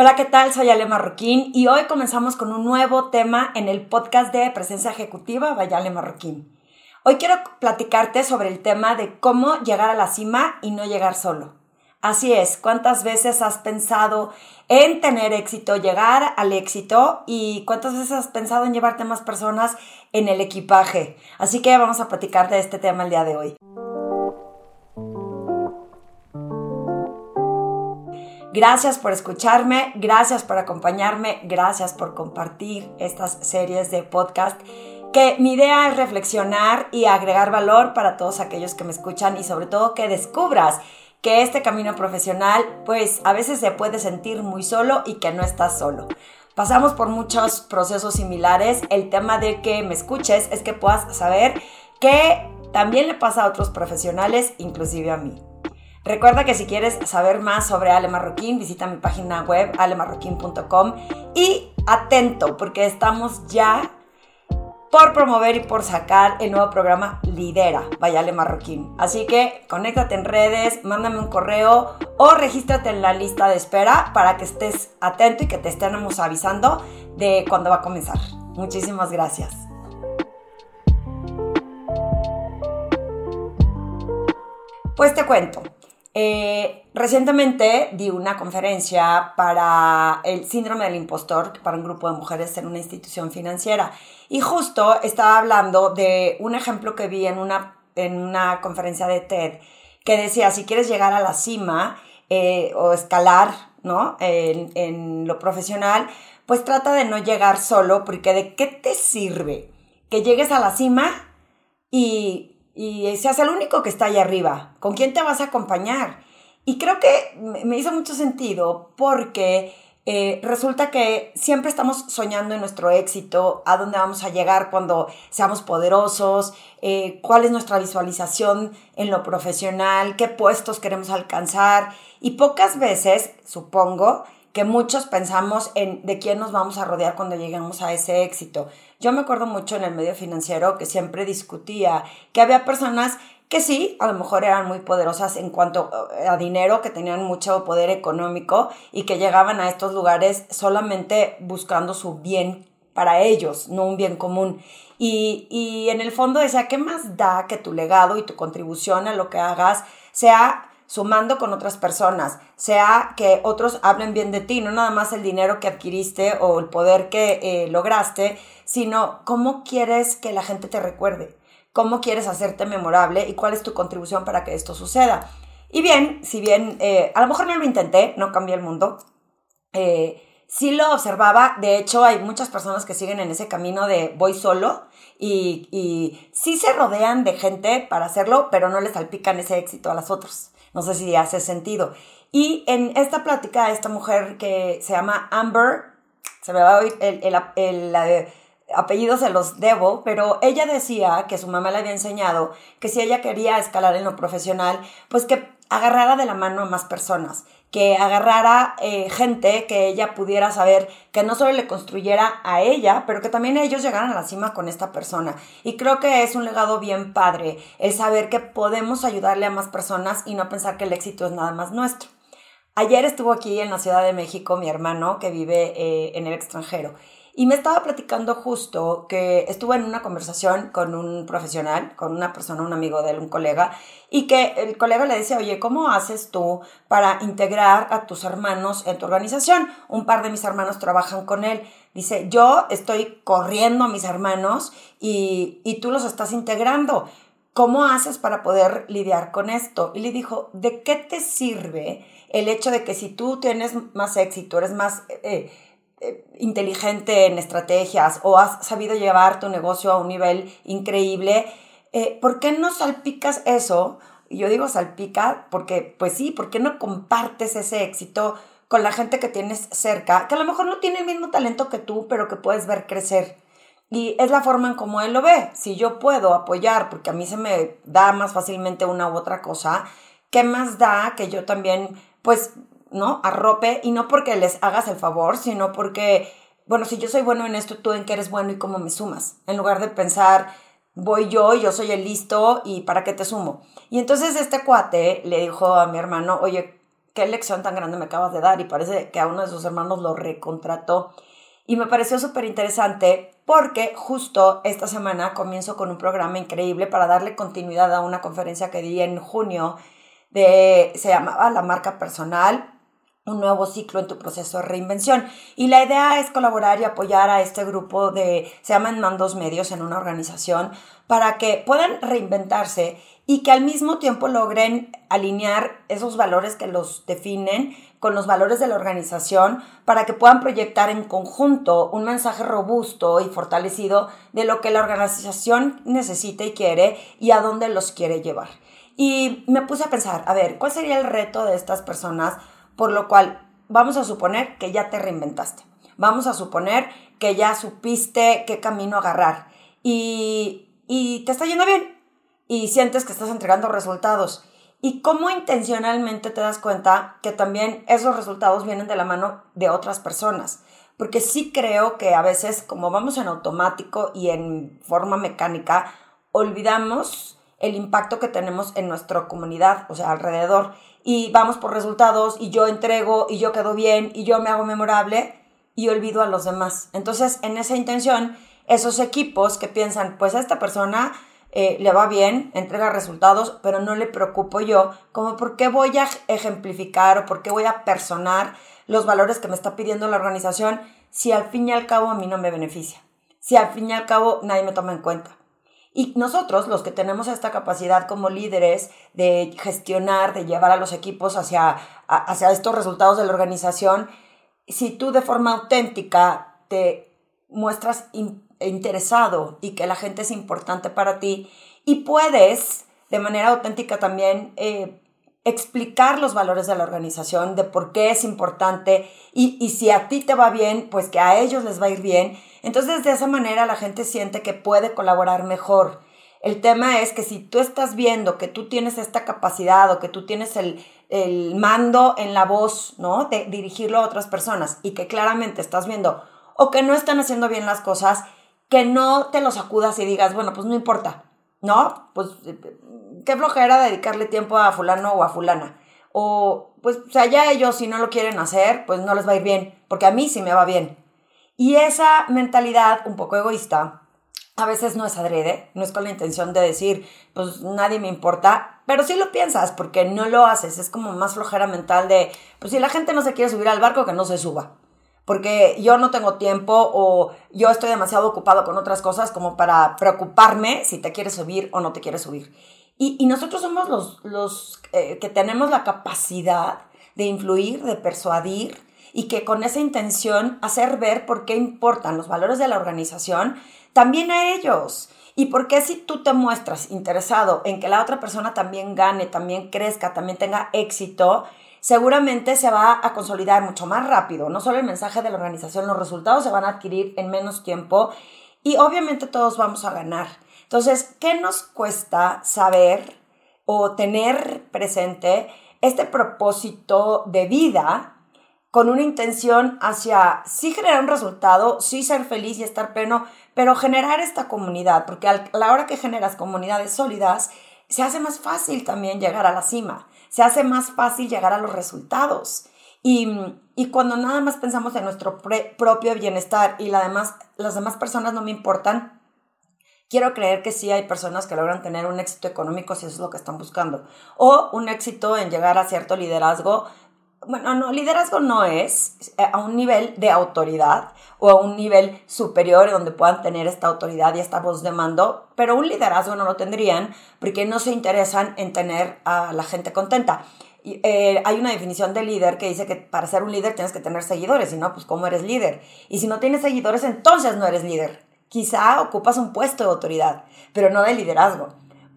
Hola, ¿qué tal? Soy Ale Marroquín y hoy comenzamos con un nuevo tema en el podcast de Presencia Ejecutiva Vayale Marroquín. Hoy quiero platicarte sobre el tema de cómo llegar a la cima y no llegar solo. Así es, ¿cuántas veces has pensado en tener éxito, llegar al éxito y cuántas veces has pensado en llevarte más personas en el equipaje? Así que vamos a platicar de este tema el día de hoy. Gracias por escucharme, gracias por acompañarme, gracias por compartir estas series de podcast que mi idea es reflexionar y agregar valor para todos aquellos que me escuchan y sobre todo que descubras que este camino profesional pues a veces se puede sentir muy solo y que no estás solo. Pasamos por muchos procesos similares. El tema de que me escuches es que puedas saber que también le pasa a otros profesionales, inclusive a mí. Recuerda que si quieres saber más sobre Ale Marroquín, visita mi página web alemarroquín.com y atento porque estamos ya por promover y por sacar el nuevo programa Lidera, Ale Marroquín. Así que conéctate en redes, mándame un correo o regístrate en la lista de espera para que estés atento y que te estemos avisando de cuándo va a comenzar. Muchísimas gracias. Pues te cuento. Eh, recientemente di una conferencia para el síndrome del impostor para un grupo de mujeres en una institución financiera y justo estaba hablando de un ejemplo que vi en una, en una conferencia de TED que decía, si quieres llegar a la cima eh, o escalar ¿no? En, en lo profesional, pues trata de no llegar solo porque de qué te sirve que llegues a la cima y y seas el único que está ahí arriba. ¿Con quién te vas a acompañar? Y creo que me hizo mucho sentido porque eh, resulta que siempre estamos soñando en nuestro éxito, a dónde vamos a llegar cuando seamos poderosos, eh, cuál es nuestra visualización en lo profesional, qué puestos queremos alcanzar. Y pocas veces, supongo, que muchos pensamos en de quién nos vamos a rodear cuando lleguemos a ese éxito. Yo me acuerdo mucho en el medio financiero que siempre discutía que había personas que sí, a lo mejor eran muy poderosas en cuanto eh, a dinero, que tenían mucho poder económico y que llegaban a estos lugares solamente buscando su bien para ellos, no un bien común. Y, y en el fondo decía, ¿qué más da que tu legado y tu contribución a lo que hagas sea sumando con otras personas, sea que otros hablen bien de ti, no nada más el dinero que adquiriste o el poder que eh, lograste, sino cómo quieres que la gente te recuerde, cómo quieres hacerte memorable y cuál es tu contribución para que esto suceda. Y bien, si bien eh, a lo mejor no lo intenté, no cambié el mundo, eh, sí lo observaba, de hecho hay muchas personas que siguen en ese camino de voy solo y, y sí se rodean de gente para hacerlo, pero no les salpican ese éxito a las otras. No sé si hace sentido. Y en esta plática, esta mujer que se llama Amber, se me va a oír el, el, el, apellido se los debo, pero ella decía que su mamá le había enseñado que si ella quería escalar en lo profesional, pues que agarrara de la mano a más personas, que agarrara eh, gente que ella pudiera saber que no solo le construyera a ella, pero que también ellos llegaran a la cima con esta persona. Y creo que es un legado bien padre el saber que podemos ayudarle a más personas y no pensar que el éxito es nada más nuestro. Ayer estuvo aquí en la Ciudad de México mi hermano que vive eh, en el extranjero y me estaba platicando justo que estuvo en una conversación con un profesional, con una persona, un amigo de él, un colega, y que el colega le decía, oye, ¿cómo haces tú para integrar a tus hermanos en tu organización? Un par de mis hermanos trabajan con él. Dice, yo estoy corriendo a mis hermanos y, y tú los estás integrando. ¿Cómo haces para poder lidiar con esto? Y le dijo, ¿de qué te sirve el hecho de que si tú tienes más éxito, eres más... Eh, inteligente en estrategias o has sabido llevar tu negocio a un nivel increíble, eh, ¿por qué no salpicas eso? Yo digo salpica porque, pues sí, ¿por qué no compartes ese éxito con la gente que tienes cerca, que a lo mejor no tiene el mismo talento que tú, pero que puedes ver crecer? Y es la forma en cómo él lo ve. Si yo puedo apoyar, porque a mí se me da más fácilmente una u otra cosa, ¿qué más da que yo también, pues, ¿no? Arrope y no porque les hagas el favor, sino porque, bueno, si yo soy bueno en esto, tú en qué eres bueno y cómo me sumas, en lugar de pensar, voy yo, yo soy el listo y para qué te sumo. Y entonces este cuate le dijo a mi hermano, oye, qué lección tan grande me acabas de dar y parece que a uno de sus hermanos lo recontrató. Y me pareció súper interesante porque justo esta semana comienzo con un programa increíble para darle continuidad a una conferencia que di en junio de, se llamaba La marca personal, un nuevo ciclo en tu proceso de reinvención. Y la idea es colaborar y apoyar a este grupo de, se llaman mandos medios en una organización, para que puedan reinventarse y que al mismo tiempo logren alinear esos valores que los definen con los valores de la organización para que puedan proyectar en conjunto un mensaje robusto y fortalecido de lo que la organización necesita y quiere y a dónde los quiere llevar. Y me puse a pensar, a ver, ¿cuál sería el reto de estas personas? Por lo cual, vamos a suponer que ya te reinventaste. Vamos a suponer que ya supiste qué camino agarrar. Y, y te está yendo bien. Y sientes que estás entregando resultados. Y cómo intencionalmente te das cuenta que también esos resultados vienen de la mano de otras personas. Porque sí creo que a veces, como vamos en automático y en forma mecánica, olvidamos el impacto que tenemos en nuestra comunidad, o sea, alrededor, y vamos por resultados, y yo entrego, y yo quedo bien, y yo me hago memorable, y olvido a los demás. Entonces, en esa intención, esos equipos que piensan, pues a esta persona eh, le va bien, entrega resultados, pero no le preocupo yo, como por qué voy a ejemplificar o por qué voy a personar los valores que me está pidiendo la organización si al fin y al cabo a mí no me beneficia, si al fin y al cabo nadie me toma en cuenta. Y nosotros, los que tenemos esta capacidad como líderes de gestionar, de llevar a los equipos hacia, hacia estos resultados de la organización, si tú de forma auténtica te muestras interesado y que la gente es importante para ti y puedes de manera auténtica también eh, explicar los valores de la organización, de por qué es importante y, y si a ti te va bien, pues que a ellos les va a ir bien entonces, de esa manera la gente siente que puede colaborar mejor. El tema es que si tú estás viendo que tú tienes esta capacidad o que tú tienes el, mando en la voz, ¿no? De dirigirlo a otras personas y que claramente estás viendo o que no están haciendo bien las cosas, que no te lo sacudas y digas, bueno, pues no importa, ¿no? Pues qué flojera dedicarle tiempo a fulano o a fulana. O pues, o sea, ya ellos si no lo quieren hacer, pues no les va a ir bien, porque a mí sí me va bien. Y esa mentalidad un poco egoísta a veces no es adrede, no es con la intención de decir, pues nadie me importa, pero sí lo piensas porque no lo haces, es como más flojera mental de, pues si la gente no se quiere subir al barco, que no se suba, porque yo no tengo tiempo o yo estoy demasiado ocupado con otras cosas como para preocuparme si te quieres subir o no te quieres subir. Y, nosotros somos los, los eh, que tenemos la capacidad de influir, de persuadir, y que con esa intención hacer ver por qué importan los valores de la organización también a ellos. Y por qué si tú te muestras interesado en que la otra persona también gane, también crezca, también tenga éxito, seguramente se va a consolidar mucho más rápido. No solo el mensaje de la organización, los resultados se van a adquirir en menos tiempo y obviamente todos vamos a ganar. Entonces, ¿qué nos cuesta saber o tener presente este propósito de vida con una intención hacia sí generar un resultado, sí ser feliz y estar pleno, pero generar esta comunidad, porque a la hora que generas comunidades sólidas, se hace más fácil también llegar a la cima, se hace más fácil llegar a los resultados. Y, y cuando nada más pensamos en nuestro propio bienestar y la demás, las demás personas no me importan, quiero creer que sí hay personas que logran tener un éxito económico si eso es lo que están buscando, o un éxito en llegar a cierto liderazgo bueno, no, liderazgo no es eh, a un nivel de autoridad o a un nivel superior donde puedan tener esta autoridad y esta voz de mando, pero un liderazgo no lo tendrían porque no se interesan en tener a la gente contenta. Y, eh, hay una definición de líder que dice que para ser un líder tienes que tener seguidores, si no, pues ¿cómo eres líder? Y si no tienes seguidores, entonces no eres líder. Quizá ocupas un puesto de autoridad, pero no de liderazgo.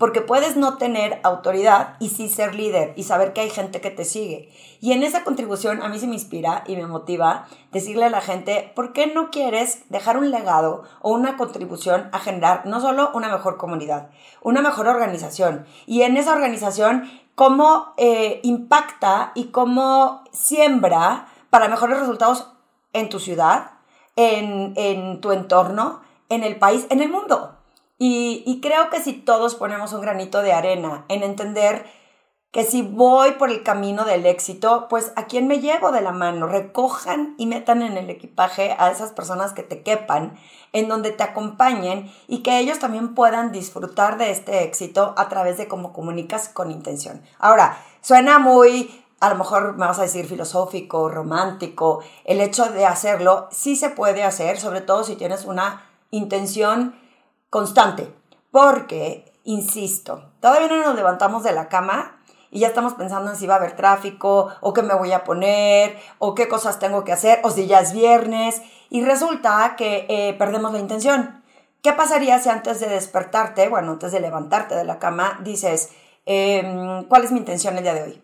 Porque puedes no tener autoridad y sí ser líder y saber que hay gente que te sigue. Y en esa contribución a mí se me inspira y me motiva decirle a la gente, ¿por qué no quieres dejar un legado o una contribución a generar no solo una mejor comunidad, una mejor organización? Y en esa organización, cómo eh, impacta y cómo siembra para mejores resultados en tu ciudad, en, en tu entorno, en el país, en el mundo. Y, creo que si todos ponemos un granito de arena en entender que si voy por el camino del éxito, pues a quién me llevo de la mano, recojan y metan en el equipaje a esas personas que te quepan, en donde te acompañen y que ellos también puedan disfrutar de este éxito a través de cómo comunicas con intención. Ahora, suena muy, a lo mejor me vas a decir filosófico, romántico, el hecho de hacerlo sí se puede hacer, sobre todo si tienes una intención constante, porque, insisto, todavía no nos levantamos de la cama y ya estamos pensando en si va a haber tráfico, o qué me voy a poner, o qué cosas tengo que hacer, o si ya es viernes, y resulta que eh, perdemos la intención. ¿Qué pasaría si antes de despertarte, bueno, antes de levantarte de la cama, dices, em, ¿cuál es mi intención el día de hoy?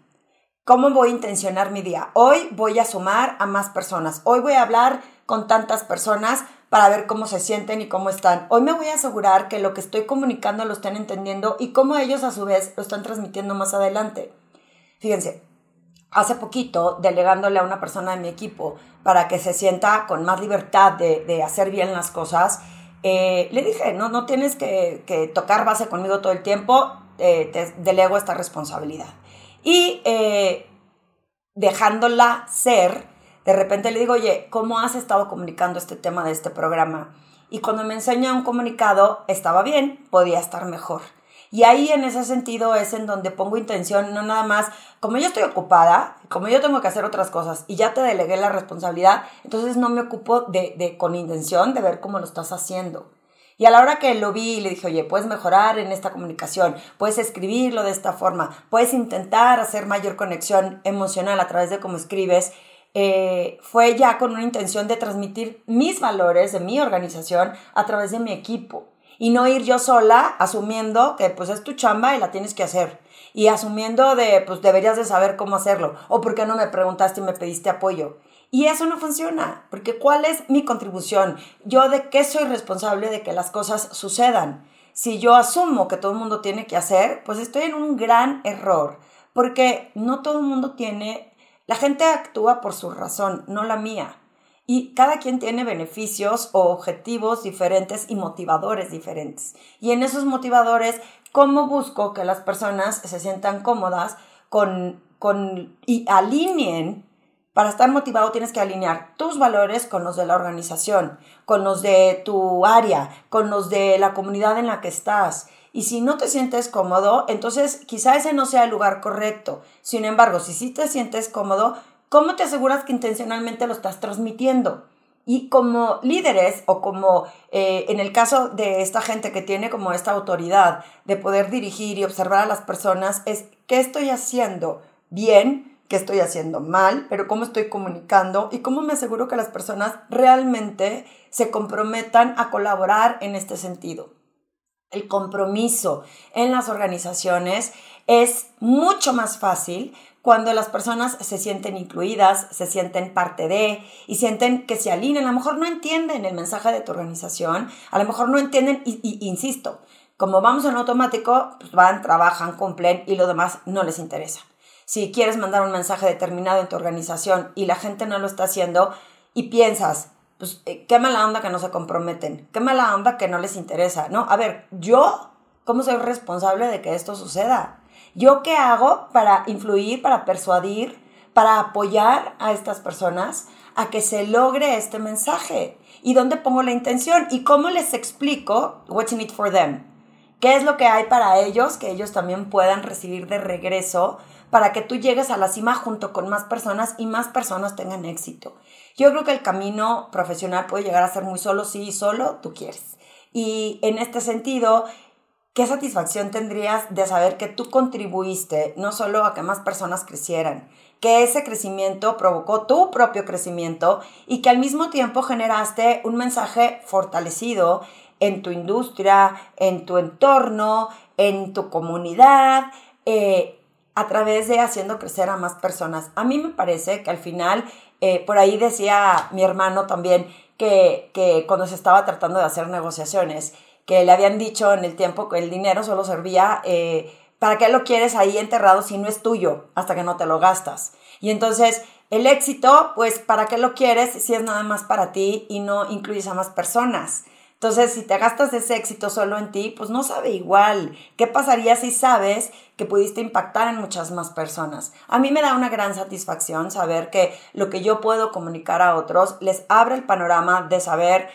¿Cómo voy a intencionar mi día? Hoy voy a sumar a más personas. Hoy voy a hablar con tantas personas para ver cómo se sienten y cómo están. Hoy me voy a asegurar que lo que estoy comunicando lo estén entendiendo y cómo ellos a su vez lo están transmitiendo más adelante. Fíjense, hace poquito, delegándole a una persona de mi equipo para que se sienta con más libertad de, hacer bien las cosas, eh, le dije, no, no tienes que, tocar base conmigo todo el tiempo, eh, te delego esta responsabilidad. Y eh, dejándola ser, de repente le digo, oye, ¿cómo has estado comunicando este tema de este programa? Y cuando me enseña un comunicado, estaba bien, podía estar mejor. Y ahí en ese sentido es en donde pongo intención, no nada más, como yo estoy ocupada, como yo tengo que hacer otras cosas y ya te delegué la responsabilidad, entonces no me ocupo de, de con intención de ver cómo lo estás haciendo. Y a la hora que lo vi, le dije, oye, puedes mejorar en esta comunicación, puedes escribirlo de esta forma, puedes intentar hacer mayor conexión emocional a través de cómo escribes eh, fue ya con una intención de transmitir mis valores de mi organización a través de mi equipo y no ir yo sola asumiendo que pues es tu chamba y la tienes que hacer y asumiendo de pues deberías de saber cómo hacerlo o por qué no me preguntaste y me pediste apoyo. Y eso no funciona, porque ¿cuál es mi contribución? Yo de qué soy responsable de que las cosas sucedan. Si yo asumo que todo el mundo tiene que hacer, pues estoy en un gran error, porque no todo el mundo tiene la gente actúa por su razón, no la mía. Y cada quien tiene beneficios o objetivos diferentes y motivadores diferentes. Y en esos motivadores, ¿cómo busco que las personas se sientan cómodas con, con, y alineen? Para estar motivado tienes que alinear tus valores con los de la organización, con los de tu área, con los de la comunidad en la que estás. Y si no te sientes cómodo, entonces quizá ese no sea el lugar correcto. Sin embargo, si sí te sientes cómodo, ¿cómo te aseguras que intencionalmente lo estás transmitiendo? Y como líderes o como eh, en el caso de esta gente que tiene como esta autoridad de poder dirigir y observar a las personas, es qué estoy haciendo bien, qué estoy haciendo mal, pero cómo estoy comunicando y cómo me aseguro que las personas realmente se comprometan a colaborar en este sentido el compromiso en las organizaciones es mucho más fácil cuando las personas se sienten incluidas, se sienten parte de y sienten que se alinean. A lo mejor no entienden el mensaje de tu organización, a lo mejor no entienden, y, insisto, como vamos en automático, pues van, trabajan, cumplen y lo demás no les interesa. Si quieres mandar un mensaje determinado en tu organización y la gente no lo está haciendo y piensas, pues eh, qué mala onda que no se comprometen, qué mala onda que no les interesa, ¿no? A ver, yo, ¿cómo soy responsable de que esto suceda? ¿Yo qué hago para influir, para persuadir, para apoyar a estas personas a que se logre este mensaje? ¿Y dónde pongo la intención? ¿Y cómo les explico what's in it for them? ¿Qué es lo que hay para ellos que ellos también puedan recibir de regreso para que tú llegues a la cima junto con más personas y más personas tengan éxito? Yo creo que el camino profesional puede llegar a ser muy solo si solo tú quieres. Y en este sentido, ¿qué satisfacción tendrías de saber que tú contribuiste no solo a que más personas crecieran, que ese crecimiento provocó tu propio crecimiento y que al mismo tiempo generaste un mensaje fortalecido en tu industria, en tu entorno, en tu comunidad, eh, a través de haciendo crecer a más personas. A mí me parece que al final eh, por ahí decía mi hermano también que, que cuando se estaba tratando de hacer negociaciones, que le habían dicho en el tiempo que el dinero solo servía, eh, ¿para qué lo quieres ahí enterrado si no es tuyo hasta que no te lo gastas? Y entonces el éxito, pues, ¿para qué lo quieres si es nada más para ti y no incluyes a más personas? Entonces, si te gastas ese éxito solo en ti, pues no sabe igual. ¿Qué pasaría si sabes que pudiste impactar en muchas más personas? A mí me da una gran satisfacción saber que lo que yo puedo comunicar a otros les abre el panorama de saber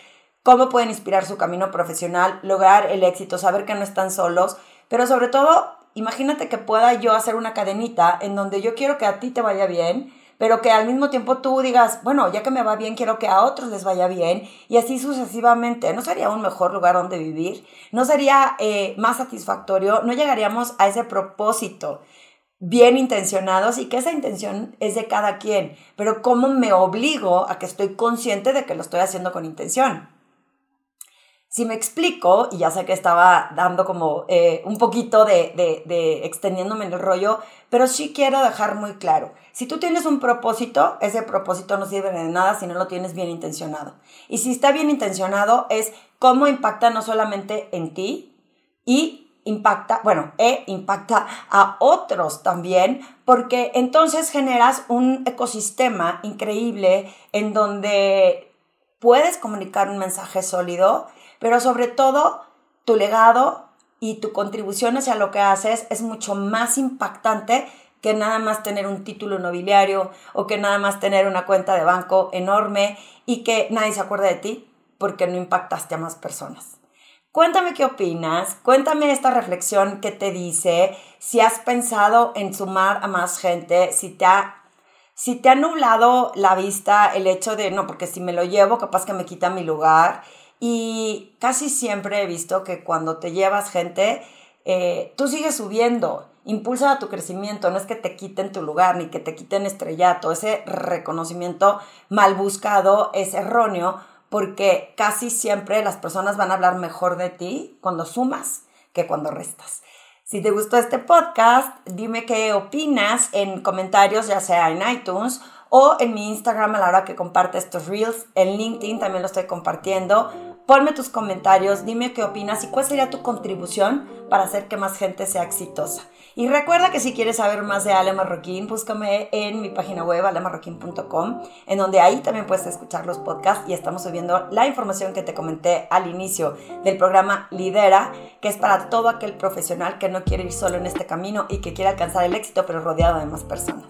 cómo pueden inspirar su camino profesional, lograr el éxito, saber que no están solos, pero sobre todo, imagínate que pueda yo hacer una cadenita en donde yo quiero que a ti te vaya bien, pero que al mismo tiempo tú digas, bueno, ya que me va bien, quiero que a otros les vaya bien, y así sucesivamente. ¿No sería un mejor lugar donde vivir? ¿No sería eh, más satisfactorio? ¿No llegaríamos a ese propósito? bien intencionados y que esa intención es de cada quien, pero cómo me obligo a que estoy consciente de que lo estoy haciendo con intención. Si me explico, y ya sé que estaba dando como eh, un poquito de, de, de extendiéndome en el rollo, pero sí quiero dejar muy claro, si tú tienes un propósito, ese propósito no sirve de nada si no lo tienes bien intencionado. Y si está bien intencionado es cómo impacta no solamente en ti y impacta, bueno, e impacta a otros también, porque entonces generas un ecosistema increíble en donde puedes comunicar un mensaje sólido pero sobre todo tu legado y tu contribución hacia lo que haces es mucho más impactante que nada más tener un título nobiliario o que nada más tener una cuenta de banco enorme y que nadie se acuerde de ti porque no impactaste a más personas. Cuéntame qué opinas, cuéntame esta reflexión que te dice, si has pensado en sumar a más gente, si te ha si te ha nublado la vista el hecho de, no, porque si me lo llevo, capaz que me quita mi lugar, y casi siempre he visto que cuando te llevas gente, eh, tú sigues subiendo, impulsa a tu crecimiento, no es que te quiten tu lugar ni que te quiten estrellato, ese reconocimiento mal buscado es erróneo porque casi siempre las personas van a hablar mejor de ti cuando sumas que cuando restas. Si te gustó este podcast, dime qué opinas en comentarios, ya sea en iTunes o en mi Instagram a la hora que comparte estos reels. En LinkedIn también lo estoy compartiendo. Ponme tus comentarios, dime qué opinas y cuál sería tu contribución para hacer que más gente sea exitosa. Y recuerda que si quieres saber más de Ale Marroquín, búscame en mi página web alemarroquín.com, en donde ahí también puedes escuchar los podcasts y estamos subiendo la información que te comenté al inicio del programa Lidera, que es para todo aquel profesional que no quiere ir solo en este camino y que quiere alcanzar el éxito pero rodeado de más personas.